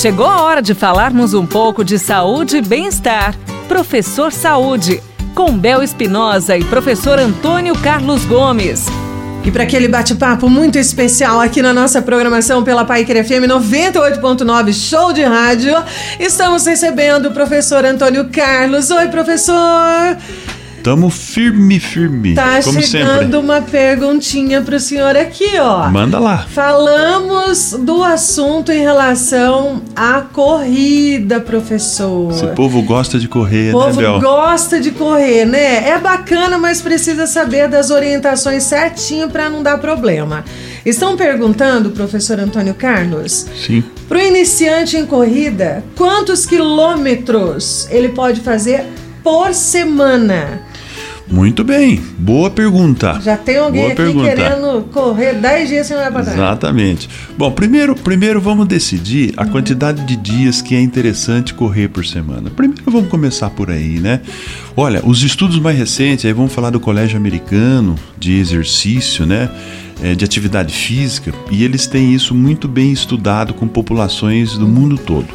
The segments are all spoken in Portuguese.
Chegou a hora de falarmos um pouco de saúde e bem-estar. Professor Saúde, com Bel Espinosa e professor Antônio Carlos Gomes. E para aquele bate-papo muito especial aqui na nossa programação pela Paiquer FM 98.9 Show de Rádio, estamos recebendo o professor Antônio Carlos. Oi, professor! Tamo firme, firme. Tá como chegando sempre. uma perguntinha pro senhor aqui, ó. Manda lá. Falamos do assunto em relação à corrida, professor. Esse povo gosta de correr, O né, povo Bel? gosta de correr, né? É bacana, mas precisa saber das orientações certinho para não dar problema. Estão perguntando, professor Antônio Carlos, Sim. para o iniciante em corrida, quantos quilômetros ele pode fazer por semana? Muito bem. Boa pergunta. Já tem alguém Boa aqui pergunta. querendo correr 10 dias sem olhar para trás. Exatamente. Bom, primeiro, primeiro vamos decidir a quantidade de dias que é interessante correr por semana. Primeiro vamos começar por aí, né? Olha, os estudos mais recentes, aí vamos falar do Colégio Americano de Exercício, né? É, de atividade física, e eles têm isso muito bem estudado com populações do mundo todo.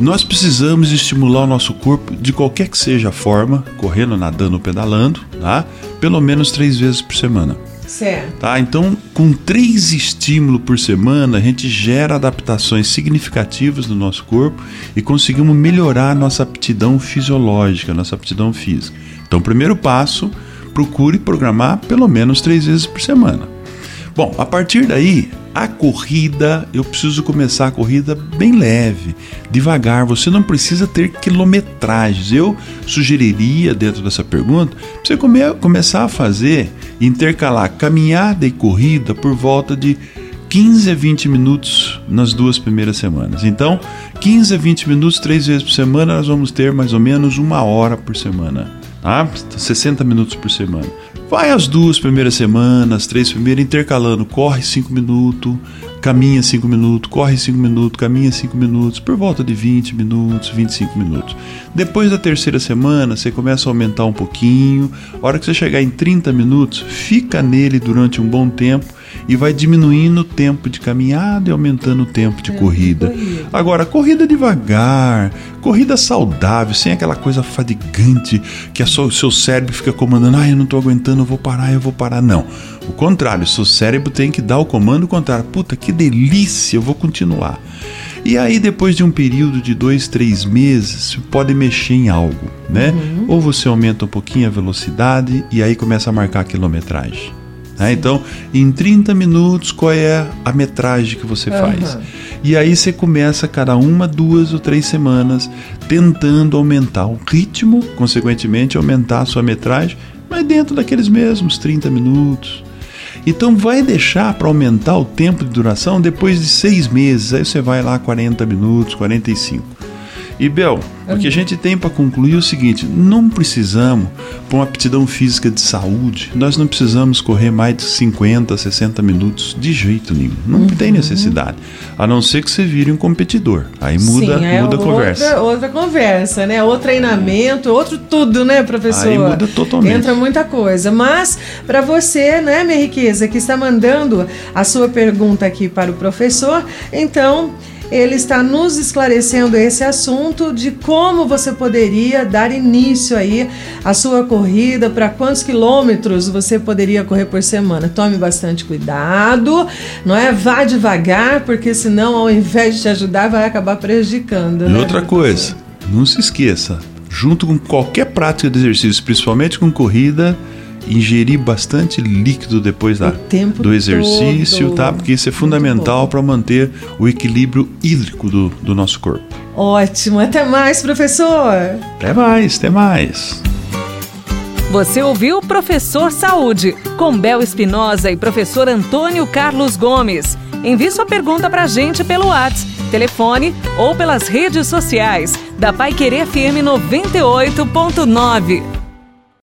Nós precisamos estimular o nosso corpo de qualquer que seja a forma, correndo, nadando ou pedalando, tá? Pelo menos três vezes por semana. Certo. Tá? Então, com três estímulos por semana, a gente gera adaptações significativas no nosso corpo e conseguimos melhorar a nossa aptidão fisiológica, nossa aptidão física. Então, primeiro passo, procure programar pelo menos três vezes por semana. Bom, a partir daí, a corrida, eu preciso começar a corrida bem leve, devagar. Você não precisa ter quilometragens. Eu sugeriria, dentro dessa pergunta, você come- começar a fazer, intercalar caminhada e corrida por volta de 15 a 20 minutos nas duas primeiras semanas. Então, 15 a 20 minutos, três vezes por semana, nós vamos ter mais ou menos uma hora por semana. Tá? 60 minutos por semana. Vai as duas primeiras semanas, três primeiras, intercalando. Corre 5 minutos, caminha 5 minutos, corre 5 minutos, caminha 5 minutos, por volta de 20 minutos, 25 minutos. Depois da terceira semana, você começa a aumentar um pouquinho. A hora que você chegar em 30 minutos, fica nele durante um bom tempo e vai diminuindo o tempo de caminhada e aumentando o tempo de corrida. corrida. Agora, corrida devagar, corrida saudável, sem aquela coisa fadigante que a sua- o seu cérebro fica comandando, ah, eu não tô aguentando, eu vou parar, eu vou parar. Não. O contrário, o seu cérebro tem que dar o comando contrário. Puta, que delícia, eu vou continuar. E aí, depois de um período de dois, três meses, você pode mexer em algo, né? Ou você aumenta um pouquinho a velocidade e aí começa a marcar a quilometragem. né? Então, em 30 minutos, qual é a metragem que você faz? Aham. E aí você começa cada uma, duas ou três semanas tentando aumentar o ritmo, consequentemente aumentar a sua metragem, mas dentro daqueles mesmos 30 minutos. Então vai deixar para aumentar o tempo de duração depois de seis meses. Aí você vai lá 40 minutos, 45. E Bel, o que a gente tem para concluir é o seguinte: não precisamos, para uma aptidão física de saúde, nós não precisamos correr mais de 50, 60 minutos de jeito nenhum. Não tem necessidade. A não ser que você vire um competidor. Aí muda, Sim, é muda a outra, conversa. Outra conversa, né? Outro treinamento, outro tudo, né, professor? Aí muda totalmente. Entra muita coisa. Mas, para você, né, minha riqueza, que está mandando a sua pergunta aqui para o professor, então. Ele está nos esclarecendo esse assunto de como você poderia dar início aí à sua corrida, para quantos quilômetros você poderia correr por semana. Tome bastante cuidado, não é? Vá devagar, porque senão, ao invés de te ajudar, vai acabar prejudicando. E né, outra coisa, não se esqueça, junto com qualquer prática de exercício, principalmente com corrida, ingerir bastante líquido depois da, tempo do exercício, todo. tá? Porque isso é fundamental para manter o equilíbrio hídrico do, do nosso corpo. Ótimo, até mais, professor. Até mais, até mais. Você ouviu Professor Saúde, com Bel Espinosa e professor Antônio Carlos Gomes. Envie sua pergunta pra gente pelo WhatsApp, telefone ou pelas redes sociais da Pai Querer FM 98.9.